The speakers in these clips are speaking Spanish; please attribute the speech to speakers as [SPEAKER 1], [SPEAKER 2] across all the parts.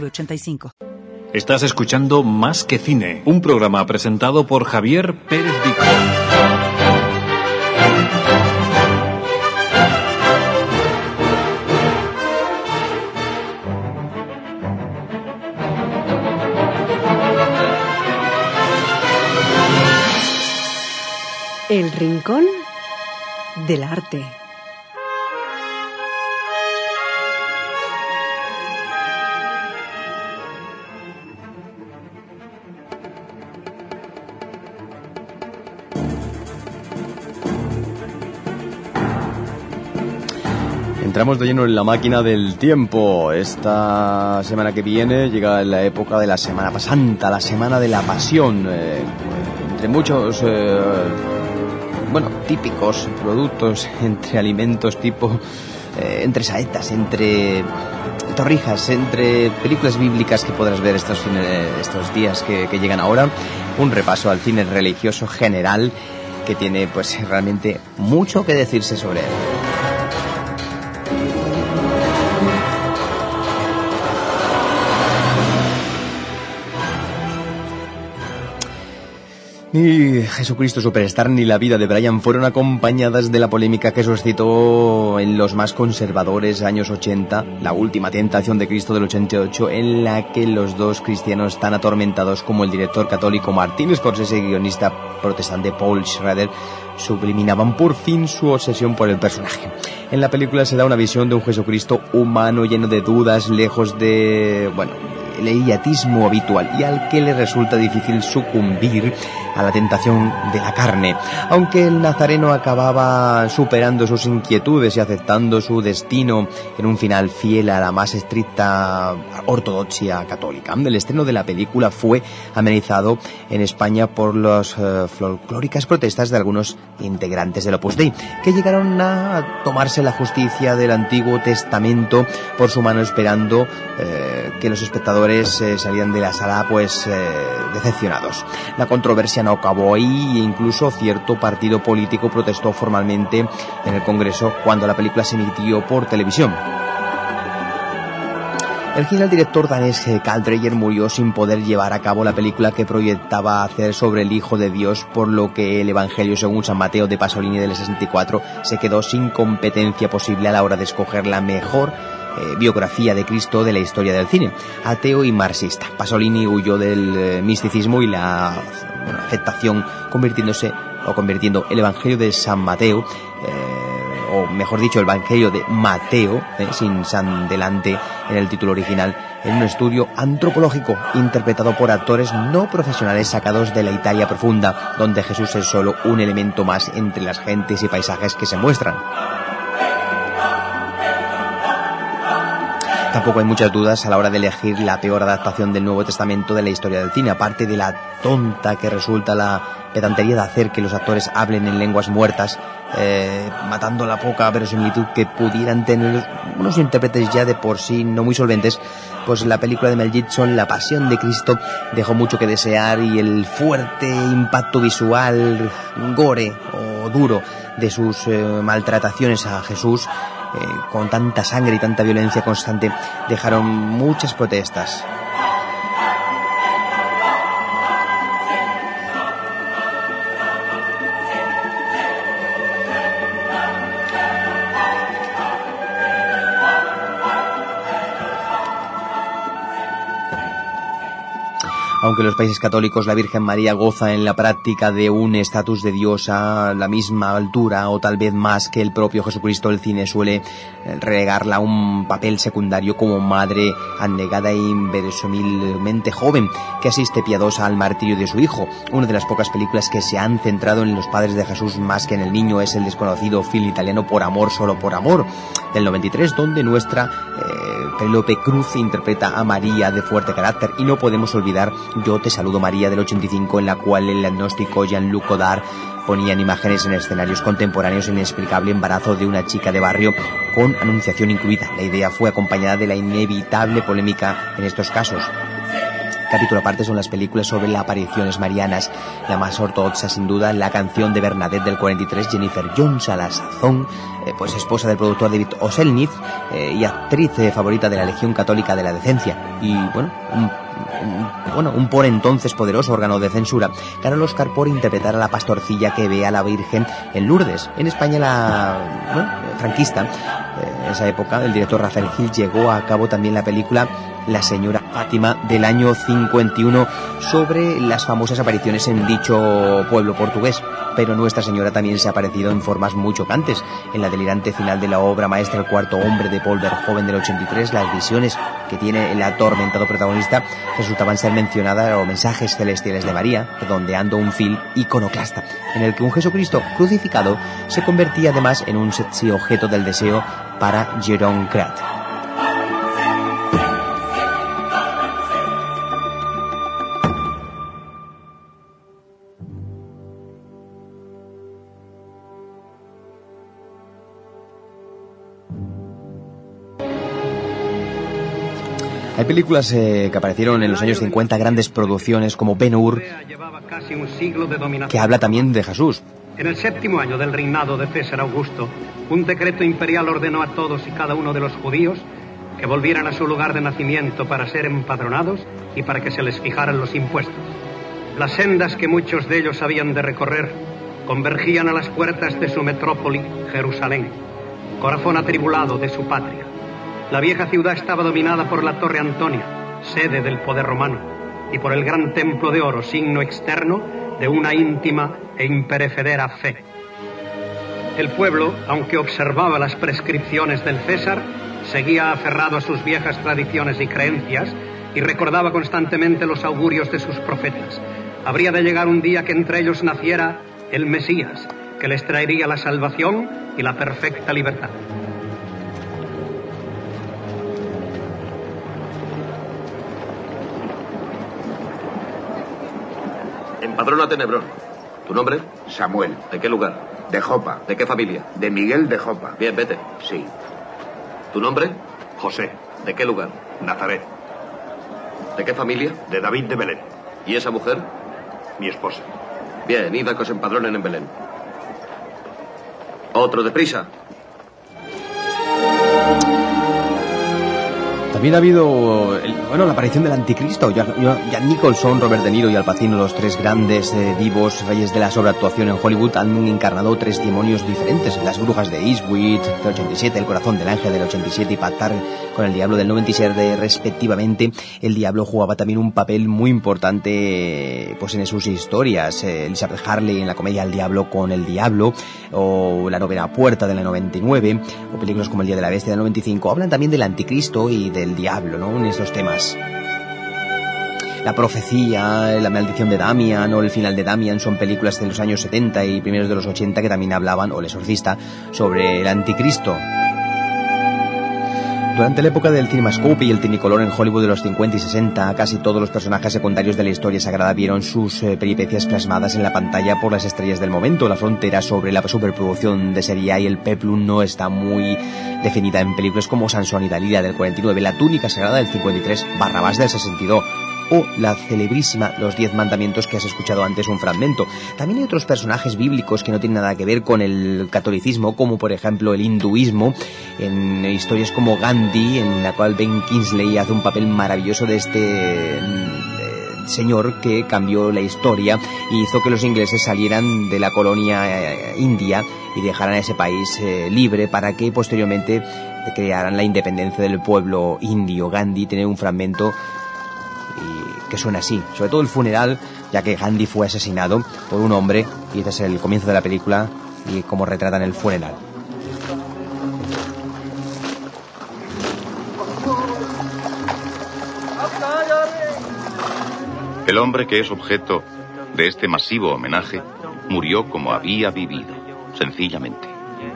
[SPEAKER 1] 906985.
[SPEAKER 2] Estás escuchando Más que Cine, un programa presentado por Javier Pérez Vico.
[SPEAKER 3] El Rincón del Arte.
[SPEAKER 4] Entramos de lleno en la máquina del tiempo. Esta semana que viene llega la época de la Semana Santa, la Semana de la Pasión. Eh, entre muchos, eh, bueno, típicos productos, entre alimentos tipo, eh, entre saetas, entre torrijas, entre películas bíblicas que podrás ver estos, estos días que, que llegan ahora. Un repaso al cine religioso general que tiene pues realmente mucho que decirse sobre él. Ni Jesucristo Superstar ni la vida de Brian fueron acompañadas de la polémica que suscitó en los más conservadores años 80, la última tentación de Cristo del 88, en la que los dos cristianos tan atormentados como el director católico Martín Scorsese y guionista protestante Paul Schrader subliminaban por fin su obsesión por el personaje. En la película se da una visión de un Jesucristo humano lleno de dudas, lejos de, bueno, el idiotismo habitual y al que le resulta difícil sucumbir a la tentación de la carne. Aunque el nazareno acababa superando sus inquietudes y aceptando su destino en un final fiel a la más estricta ortodoxia católica. El estreno de la película fue amenizado en España por las eh, folclóricas protestas de algunos integrantes del Opus Dei, que llegaron a tomarse la justicia del Antiguo Testamento por su mano esperando eh, que los espectadores eh, salían de la sala pues decepcionados. La controversia no acabó ahí e incluso cierto partido político protestó formalmente en el Congreso cuando la película se emitió por televisión. El final director danés Carl Dreyer murió sin poder llevar a cabo la película que proyectaba hacer sobre el Hijo de Dios, por lo que el Evangelio según San Mateo de Pasolini del 64 se quedó sin competencia posible a la hora de escoger la mejor eh, biografía de Cristo de la historia del cine, ateo y marxista. Pasolini huyó del eh, misticismo y la aceptación convirtiéndose o convirtiendo el Evangelio de San Mateo eh, o mejor dicho, el Evangelio de Mateo, sin San delante en el título original, en un estudio antropológico interpretado por actores no profesionales sacados de la Italia profunda, donde Jesús es solo un elemento más entre las gentes y paisajes que se muestran. Tampoco hay muchas dudas a la hora de elegir la peor adaptación del Nuevo Testamento de la historia del cine, aparte de la tonta que resulta la pedantería de hacer que los actores hablen en lenguas muertas, eh, matando la poca verosimilitud que pudieran tener unos intérpretes ya de por sí no muy solventes, pues la película de Mel Gibson, La Pasión de Cristo, dejó mucho que desear y el fuerte impacto visual, gore o duro de sus eh, maltrataciones a Jesús, eh, con tanta sangre y tanta violencia constante, dejaron muchas protestas. Aunque en los países católicos la Virgen María goza en la práctica de un estatus de diosa a la misma altura o tal vez más que el propio Jesucristo, el cine suele eh, regarla un papel secundario como madre anegada e inverosímilmente joven que asiste piadosa al martirio de su hijo. Una de las pocas películas que se han centrado en los padres de Jesús más que en el niño es el desconocido film italiano Por amor, solo por amor, del 93, donde nuestra eh, Pelope Cruz interpreta a María de fuerte carácter y no podemos olvidar Yo te saludo María del 85 en la cual el agnóstico Jean-Luc Godard ponían imágenes en escenarios contemporáneos inexplicable embarazo de una chica de barrio con anunciación incluida. La idea fue acompañada de la inevitable polémica en estos casos capítulo aparte son las películas sobre las apariciones marianas. La más ortodoxa, sin duda, la canción de Bernadette del 43, Jennifer Jones, a la sazón, eh, pues esposa del productor David Oselnitz eh, y actriz eh, favorita de la Legión Católica de la Decencia. Y, bueno, un bueno, un por entonces poderoso órgano de censura, ganó el Oscar por interpretar a la pastorcilla que ve a la Virgen en Lourdes. En España la franquista, en esa época, el director Rafael Gil llegó a cabo también la película La señora Fátima del año 51 sobre las famosas apariciones en dicho pueblo portugués. Pero Nuestra Señora también se ha aparecido en formas muy chocantes. En la delirante final de la obra maestra El cuarto hombre de Paul Verhoeven del 83, las visiones que tiene el atormentado protagonista resultaban ser mencionadas o mensajes celestiales de María, redondeando un fil iconoclasta, en el que un Jesucristo crucificado se convertía además en un sexy objeto del deseo para Jerome Krat. Películas eh, que aparecieron en los años 50, grandes producciones como Ben Hur, que habla también de Jesús.
[SPEAKER 5] En el séptimo año del reinado de César Augusto, un decreto imperial ordenó a todos y cada uno de los judíos que volvieran a su lugar de nacimiento para ser empadronados y para que se les fijaran los impuestos. Las sendas que muchos de ellos habían de recorrer convergían a las puertas de su metrópoli, Jerusalén, corazón atribulado de su patria. La vieja ciudad estaba dominada por la Torre Antonia, sede del poder romano, y por el gran templo de oro, signo externo de una íntima e imperecedera fe. El pueblo, aunque observaba las prescripciones del César, seguía aferrado a sus viejas tradiciones y creencias y recordaba constantemente los augurios de sus profetas. Habría de llegar un día que entre ellos naciera el Mesías, que les traería la salvación y la perfecta libertad.
[SPEAKER 6] Padrona Tenebrón. ¿Tu nombre?
[SPEAKER 7] Samuel.
[SPEAKER 6] ¿De qué lugar?
[SPEAKER 7] De Jopa.
[SPEAKER 6] ¿De qué familia?
[SPEAKER 7] De Miguel de Jopa.
[SPEAKER 6] Bien, vete.
[SPEAKER 7] Sí.
[SPEAKER 6] ¿Tu nombre?
[SPEAKER 8] José.
[SPEAKER 6] ¿De qué lugar?
[SPEAKER 8] Nazaret.
[SPEAKER 6] ¿De qué familia?
[SPEAKER 8] De David de Belén.
[SPEAKER 6] ¿Y esa mujer?
[SPEAKER 8] Mi esposa.
[SPEAKER 6] Bien, id a que os empadronen en Belén. Otro deprisa.
[SPEAKER 4] También ha habido bueno, la aparición del anticristo. Jack, Nicholson, Robert De Niro y Al Pacino, los tres grandes eh, divos, reyes de la sobreactuación en Hollywood, han encarnado tres demonios diferentes. Las brujas de Eastwood del 87, El corazón del ángel del 87 y Pactar con el diablo del 97 respectivamente. El diablo jugaba también un papel muy importante pues en sus historias. Eh, Elizabeth Harley en la comedia El diablo con el diablo o La novena puerta de la 99 o películas como El día de la bestia del 95 hablan también del anticristo y del diablo, ¿no? En estos temas. La profecía, la maldición de Damian o el final de Damian son películas de los años 70 y primeros de los 80 que también hablaban, o el exorcista, sobre el anticristo. Durante la época del cinemascope y el tinicolor en Hollywood de los 50 y 60, casi todos los personajes secundarios de la historia sagrada vieron sus eh, peripecias plasmadas en la pantalla por las estrellas del momento. La frontera sobre la superproducción de serie A y el peplum no está muy definida en películas como Sansón y Dalila del 49, La túnica sagrada del 53, Barrabás del 62, o la celebrísima Los Diez Mandamientos que has escuchado antes un fragmento. También hay otros personajes bíblicos que no tienen nada que ver con el catolicismo, como por ejemplo el hinduismo, en historias como Gandhi, en la cual Ben Kingsley hace un papel maravilloso de este mm, señor que cambió la historia y hizo que los ingleses salieran de la colonia eh, india y dejaran ese país eh, libre para que posteriormente crearan la independencia del pueblo indio. Gandhi tiene un fragmento suena así, sobre todo el funeral, ya que Gandhi fue asesinado por un hombre y este es el comienzo de la película y cómo retratan el funeral.
[SPEAKER 7] El hombre que es objeto de este masivo homenaje murió como había vivido, sencillamente,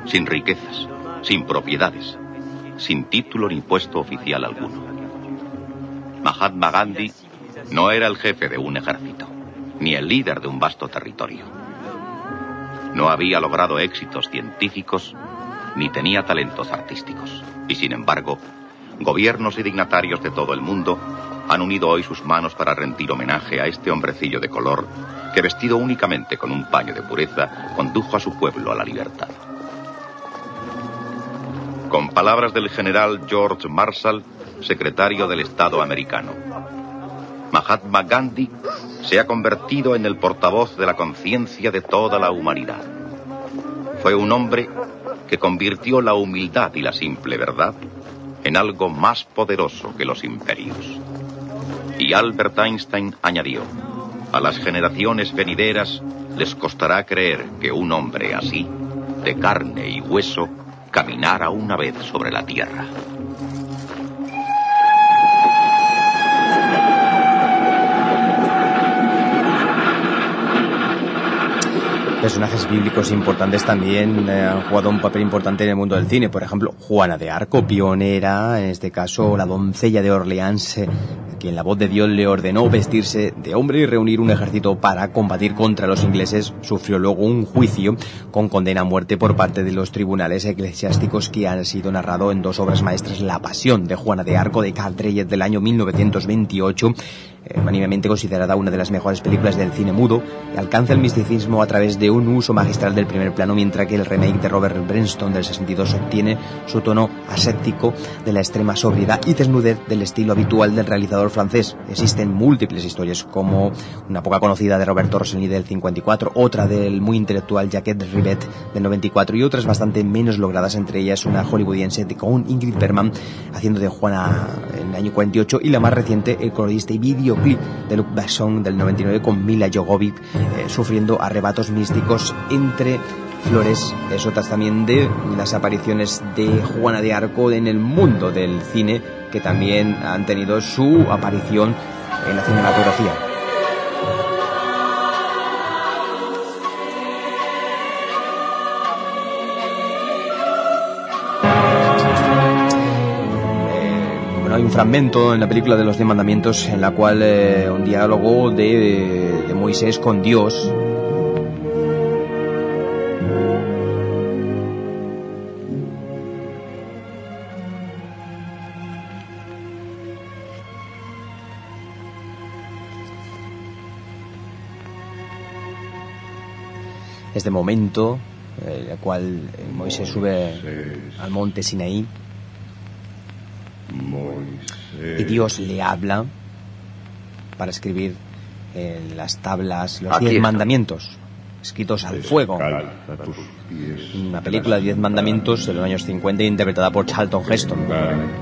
[SPEAKER 7] sin riquezas, sin propiedades, sin título ni puesto oficial alguno. Mahatma Gandhi no era el jefe de un ejército, ni el líder de un vasto territorio. No había logrado éxitos científicos, ni tenía talentos artísticos. Y sin embargo, gobiernos y dignatarios de todo el mundo han unido hoy sus manos para rendir homenaje a este hombrecillo de color que vestido únicamente con un paño de pureza condujo a su pueblo a la libertad. Con palabras del general George Marshall, secretario del Estado americano, Mahatma Gandhi se ha convertido en el portavoz de la conciencia de toda la humanidad. Fue un hombre que convirtió la humildad y la simple verdad en algo más poderoso que los imperios. Y Albert Einstein añadió, a las generaciones venideras les costará creer que un hombre así, de carne y hueso, caminara una vez sobre la tierra.
[SPEAKER 4] Personajes bíblicos importantes también eh, han jugado un papel importante en el mundo del cine. Por ejemplo, Juana de Arco, pionera, en este caso la doncella de Orleans, eh, quien la voz de Dios le ordenó vestirse de hombre y reunir un ejército para combatir contra los ingleses, sufrió luego un juicio con condena a muerte por parte de los tribunales eclesiásticos que han sido narrado en dos obras maestras, La Pasión de Juana de Arco de Carl del año 1928 eh, considerada una de las mejores películas del cine mudo, alcanza el misticismo a través de un uso magistral del primer plano, mientras que el remake de Robert Brenston del 62 obtiene su tono aséptico de la extrema sobriedad y desnudez del estilo habitual del realizador francés. Existen múltiples historias, como una poca conocida de Roberto Rossellini del 54, otra del muy intelectual Jacques Rivet del 94 y otras bastante menos logradas, entre ellas una hollywoodiense con Ingrid Bergman haciendo de Juana en el año 48 y la más reciente, el colorista y vídeo de Luc Besson del 99 con Mila Jogovic eh, sufriendo arrebatos místicos entre flores, es otras también de las apariciones de Juana de Arco en el mundo del cine que también han tenido su aparición en la cinematografía. Hay un fragmento en la película de los Diez Mandamientos en la cual eh, un diálogo de, de Moisés con Dios. Este momento en el cual eh, Moisés sube al monte Sinaí y Dios le habla para escribir en las tablas los diez mandamientos escritos al fuego. Una película de diez mandamientos de los años 50 interpretada por Charlton Heston.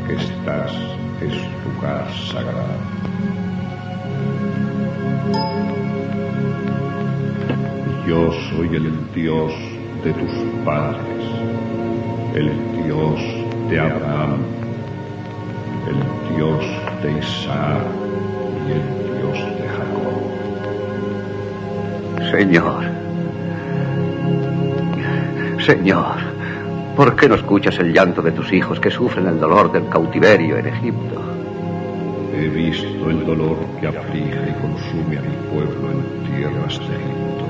[SPEAKER 9] que estás es tu casa sagrada. Yo soy el Dios de tus padres, el Dios de Abraham, el Dios de Isaac y el Dios de Jacob.
[SPEAKER 6] Señor, Señor, ¿por qué no escuchas el llanto de tus hijos que sufren el dolor del cautiverio en Egipto?
[SPEAKER 9] He visto el dolor que aflige y consume a mi pueblo en tierras de Egipto.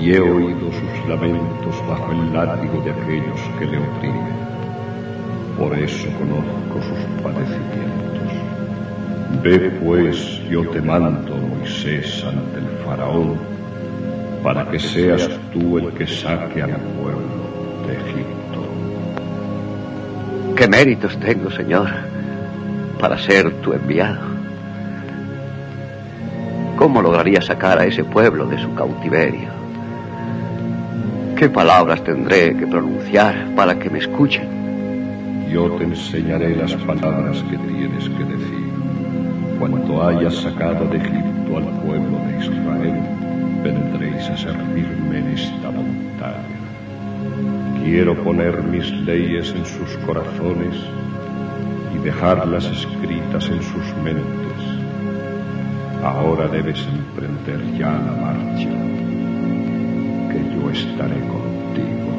[SPEAKER 9] Y he oído sus lamentos bajo el látigo de aquellos que le oprimen. Por eso conozco sus padecimientos. Ve pues, yo te mando, Moisés, ante el faraón, para que seas tú el que saque a mi pueblo de Egipto.
[SPEAKER 6] ¿Qué méritos tengo, Señor, para ser tu enviado? ¿Cómo lograría sacar a ese pueblo de su cautiverio? ¿Qué palabras tendré que pronunciar para que me escuchen?
[SPEAKER 9] Yo te enseñaré las palabras que tienes que decir. cuando haya sacado de Egipto al pueblo de Israel, vendréis a servirme en esta montaña. Quiero poner mis leyes en sus corazones y dejarlas escritas en sus mentes. Ahora debes emprender ya la marcha, que yo estaré contigo.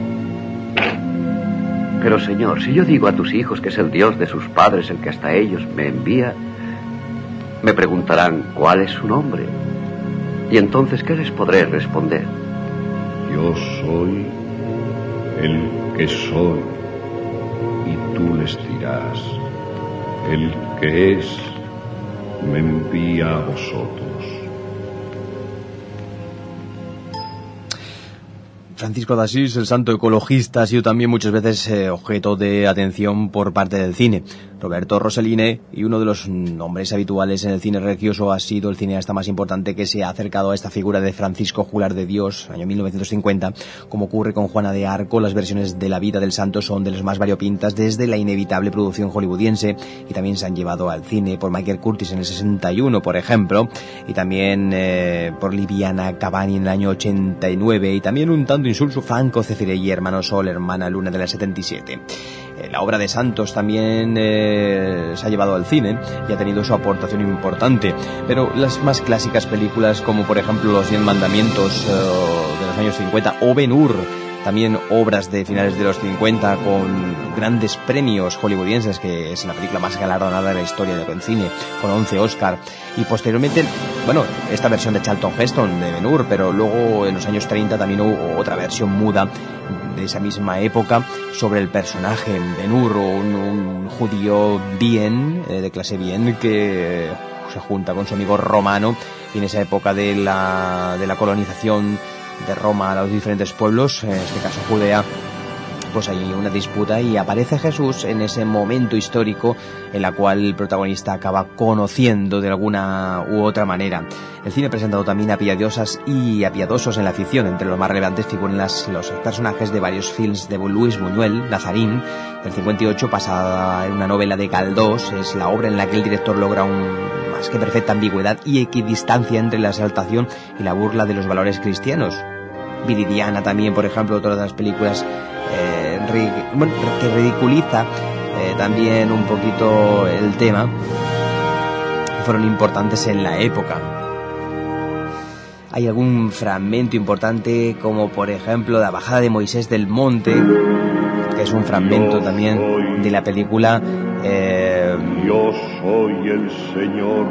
[SPEAKER 6] Pero Señor, si yo digo a tus hijos que es el Dios de sus padres el que hasta ellos me envía, me preguntarán cuál es su nombre. Y entonces, ¿qué les podré responder?
[SPEAKER 9] Yo soy el que soy, y tú les dirás, el que es, me envía a vosotros.
[SPEAKER 4] Francisco de Asís, el santo ecologista, ha sido también muchas veces eh, objeto de atención por parte del cine. Roberto Rossellini, y uno de los nombres habituales en el cine religioso, ha sido el cineasta más importante que se ha acercado a esta figura de Francisco Jular de Dios, año 1950. Como ocurre con Juana de Arco, las versiones de la vida del santo son de las más variopintas desde la inevitable producción hollywoodiense y también se han llevado al cine por Michael Curtis en el 61, por ejemplo, y también eh, por Liviana Cavani en el año 89 y también un tanto insulso Franco Cefirelli, hermano Sol, hermana Luna de la 77. Eh, la obra de Santos también eh, se ha llevado al cine y ha tenido su aportación importante, pero las más clásicas películas como por ejemplo Los Diez Mandamientos eh, de los años 50 o Ben Hur, también obras de finales de los 50 con grandes premios hollywoodienses, que es la película más galardonada de la historia del cine, con 11 Oscar. Y posteriormente, bueno, esta versión de Charlton Heston de Ben Hur, pero luego en los años 30 también hubo otra versión muda de esa misma época sobre el personaje Ben Hur, un, un judío bien, eh, de clase bien, que se junta con su amigo romano y en esa época de la, de la colonización de Roma a los diferentes pueblos, en este caso Judea, pues hay una disputa y aparece Jesús en ese momento histórico en la cual el protagonista acaba conociendo de alguna u otra manera. El cine ha presentado también a piadosas y a piadosos en la ficción. Entre los más relevantes figuran las, los personajes de varios films de Luis Buñuel, Nazarín, del 58, basada en una novela de Galdós. Es la obra en la que el director logra un más que perfecta ambigüedad y equidistancia entre la exaltación y la burla de los valores cristianos. Viridiana también, por ejemplo, todas las películas eh, que ridiculiza eh, también un poquito el tema, fueron importantes en la época. Hay algún fragmento importante como por ejemplo la bajada de Moisés del monte, que es un fragmento también de la película eh,
[SPEAKER 9] Yo soy el Señor.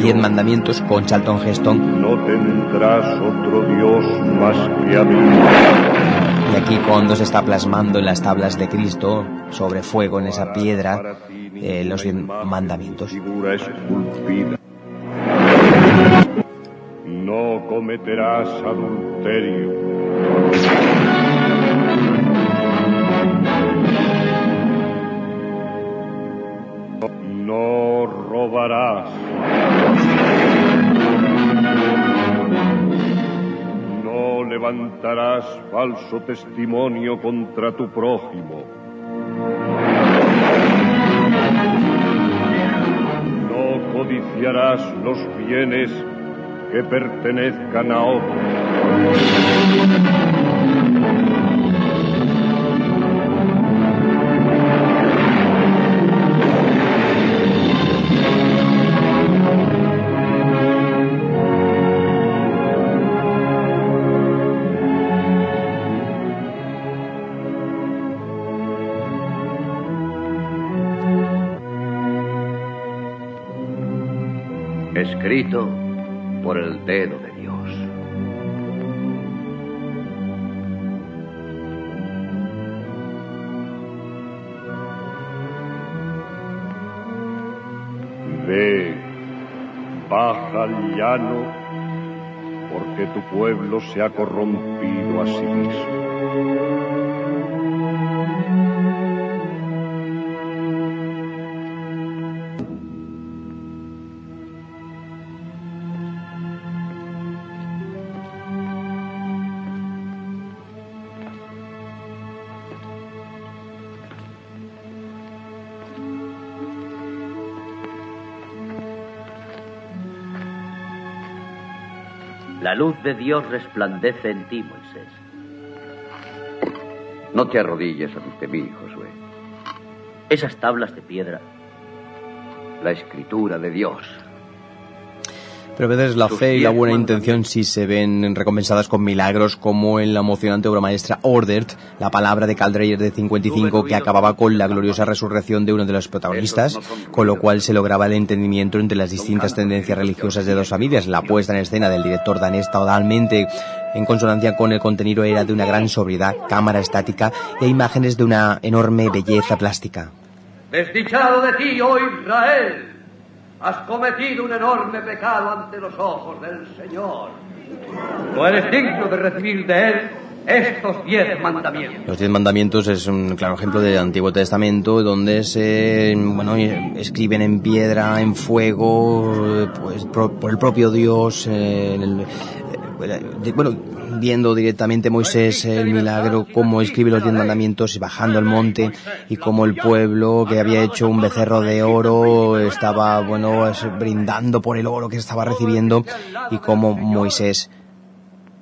[SPEAKER 4] Diez mandamientos con Charlton Heston.
[SPEAKER 9] No tendrás otro Dios más que a mí.
[SPEAKER 4] Y aquí cuando se está plasmando en las tablas de Cristo sobre fuego en esa piedra eh, los mandamientos.
[SPEAKER 9] No cometerás adulterio. No robarás. Levantarás falso testimonio contra tu prójimo. No codiciarás los bienes que pertenezcan a otros.
[SPEAKER 6] Por el dedo de Dios.
[SPEAKER 9] Ve, baja al llano, porque tu pueblo se ha corrompido a sí mismo.
[SPEAKER 6] Luz de Dios resplandece en ti, Moisés. No te arrodilles ante mí, Josué. Esas tablas de piedra, la escritura de Dios,
[SPEAKER 4] pero a veces la fe y la buena intención sí se ven recompensadas con milagros, como en la emocionante obra maestra Ordered, la palabra de Caldreyer de 55, que acababa con la gloriosa resurrección de uno de los protagonistas, con lo cual se lograba el entendimiento entre las distintas tendencias religiosas de dos familias. La puesta en escena del director danés totalmente en consonancia con el contenido era de una gran sobriedad, cámara estática e imágenes de una enorme belleza plástica.
[SPEAKER 10] Desdichado de ti, oh Israel, Has cometido un enorme pecado ante los ojos del Señor. No eres digno de recibir de Él estos diez mandamientos.
[SPEAKER 4] Los diez mandamientos es un claro ejemplo del Antiguo Testamento donde se bueno, escriben en piedra, en fuego, pues por, el propio Dios, eh, el, bueno, viendo directamente Moisés el milagro, cómo escribe los diez mandamientos y bajando al monte y cómo el pueblo que había hecho un becerro de oro estaba, bueno, brindando por el oro que estaba recibiendo y cómo Moisés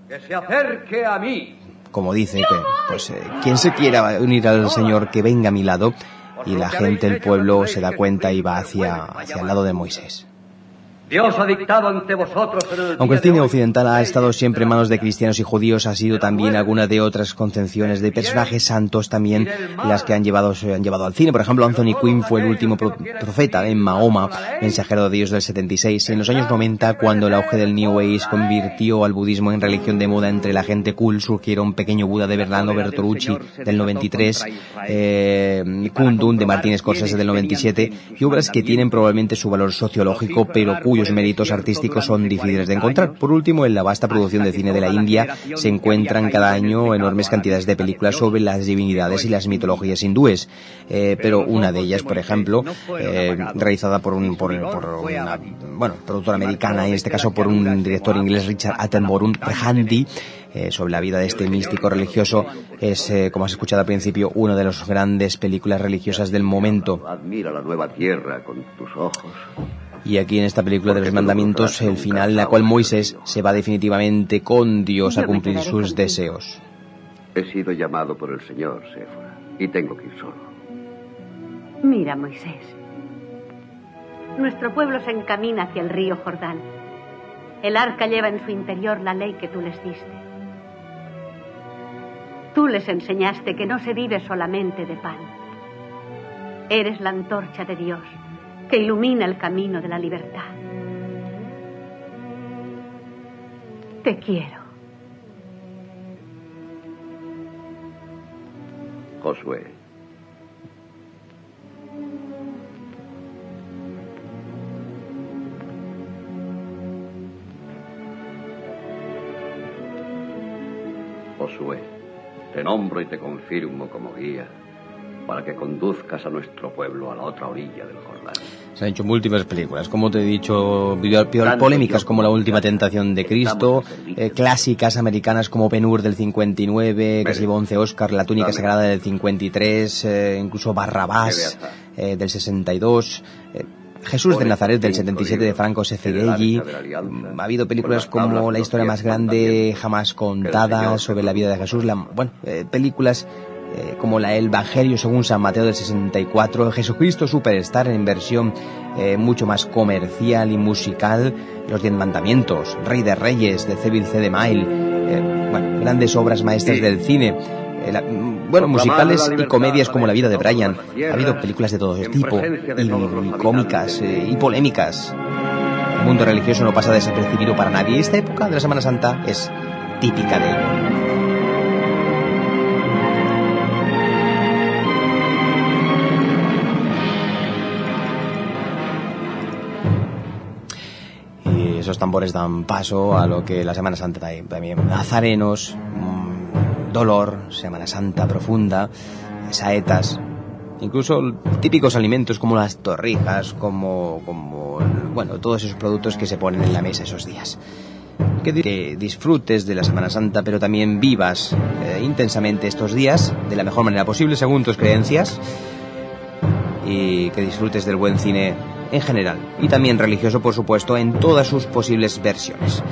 [SPEAKER 10] que se acerque a mí.
[SPEAKER 4] Como dice que, pues, eh, quien se quiera unir al Señor, que venga a mi lado, y la gente, el pueblo, se da cuenta y va hacia, hacia el lado de Moisés.
[SPEAKER 10] Dios ha dictado ante vosotros
[SPEAKER 4] Aunque el cine occidental ha estado siempre en manos de cristianos y judíos, ha sido también alguna de otras concepciones de personajes santos también las que han llevado, se han llevado al cine. Por ejemplo, Anthony Quinn fue el último profeta en Mahoma, mensajero de Dios del 76. En los años 90, cuando el auge del New Age convirtió al budismo en religión de moda entre la gente cool, surgieron Pequeño Buda de Bernardo Bertolucci del 93, eh, Kundun de Martínez Scorsese del 97 y obras que tienen probablemente su valor sociológico, pero cuyos méritos artísticos son difíciles de encontrar. Por último, en la vasta producción de cine de la India se encuentran cada año enormes cantidades de películas sobre las divinidades y las mitologías hindúes, eh, pero una de ellas, por ejemplo, eh, realizada por, un, por, una bueno, productora americana, en este caso por un director inglés, Richard Attenborough, Prehandi, eh, sobre la vida de este místico religioso es, como has escuchado al principio, una de las grandes películas religiosas del momento.
[SPEAKER 6] Admira la nueva tierra con tus ojos.
[SPEAKER 4] Y aquí en esta película de los mandamientos, el final en la cual Moisés se va definitivamente con Dios a cumplir sus deseos.
[SPEAKER 6] He sido llamado por el Señor, Séfora, y tengo que ir solo.
[SPEAKER 11] Mira, Moisés. Nuestro pueblo se encamina hacia el río Jordán. El arca lleva en su interior la ley que tú les diste. Tú les enseñaste que no se vive solamente de pan. Eres la antorcha de Dios que ilumina el camino de la libertad. Te quiero.
[SPEAKER 6] Josué. Josué, te nombro y te confirmo como guía para que conduzcas a nuestro pueblo a la otra orilla del Jordán.
[SPEAKER 4] Se han hecho múltiples películas, como te he dicho, polémicas como La Última Tentación de Cristo, eh, clásicas americanas como Penur del 59, que se llevó 11 Oscar, La Túnica Sagrada del 53, eh, incluso Barrabás eh, del 62. Jesús de Nazaret del 77 de Franco Sefirelli. Ha habido películas como La historia más grande jamás contada sobre la vida de Jesús. bueno, películas eh, como la Evangelio según San Mateo del 64, Jesucristo Superstar en versión eh, mucho más comercial y musical, Los Diez Mandamientos, Rey de Reyes de Cevil C. de Mile, eh, bueno, grandes obras maestras del cine. bueno, musicales y comedias como La vida de Brian. Ha habido películas de todo tipo, y, cómicas, y polémicas. El mundo religioso no pasa desapercibido para nadie. Esta época de la Semana Santa es típica de ello. Tambores dan paso a lo que la Semana Santa también. Nazarenos, mm, dolor, Semana Santa profunda, saetas, incluso típicos alimentos como las torrijas, como, como, bueno, todos esos productos que se ponen en la mesa esos días. Que, disfrutes de la Semana Santa, pero también vivas eh, intensamente estos días de la mejor manera posible según tus creencias y que disfrutes del buen cine en general y también religioso por supuesto en todas sus posibles versiones.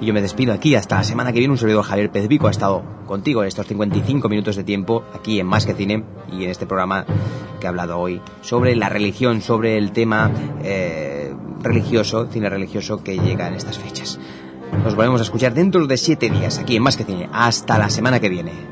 [SPEAKER 4] Y yo me despido aquí hasta la semana que viene. Un servidor Javier Pezbico ha estado contigo en estos 55 minutos de tiempo aquí en Más que Cine y en este programa que he hablado hoy sobre la religión, sobre el tema eh, religioso, cine religioso que llega en estas fechas. Nos volvemos a escuchar dentro de siete días aquí en Más que Cine. Hasta la semana que viene.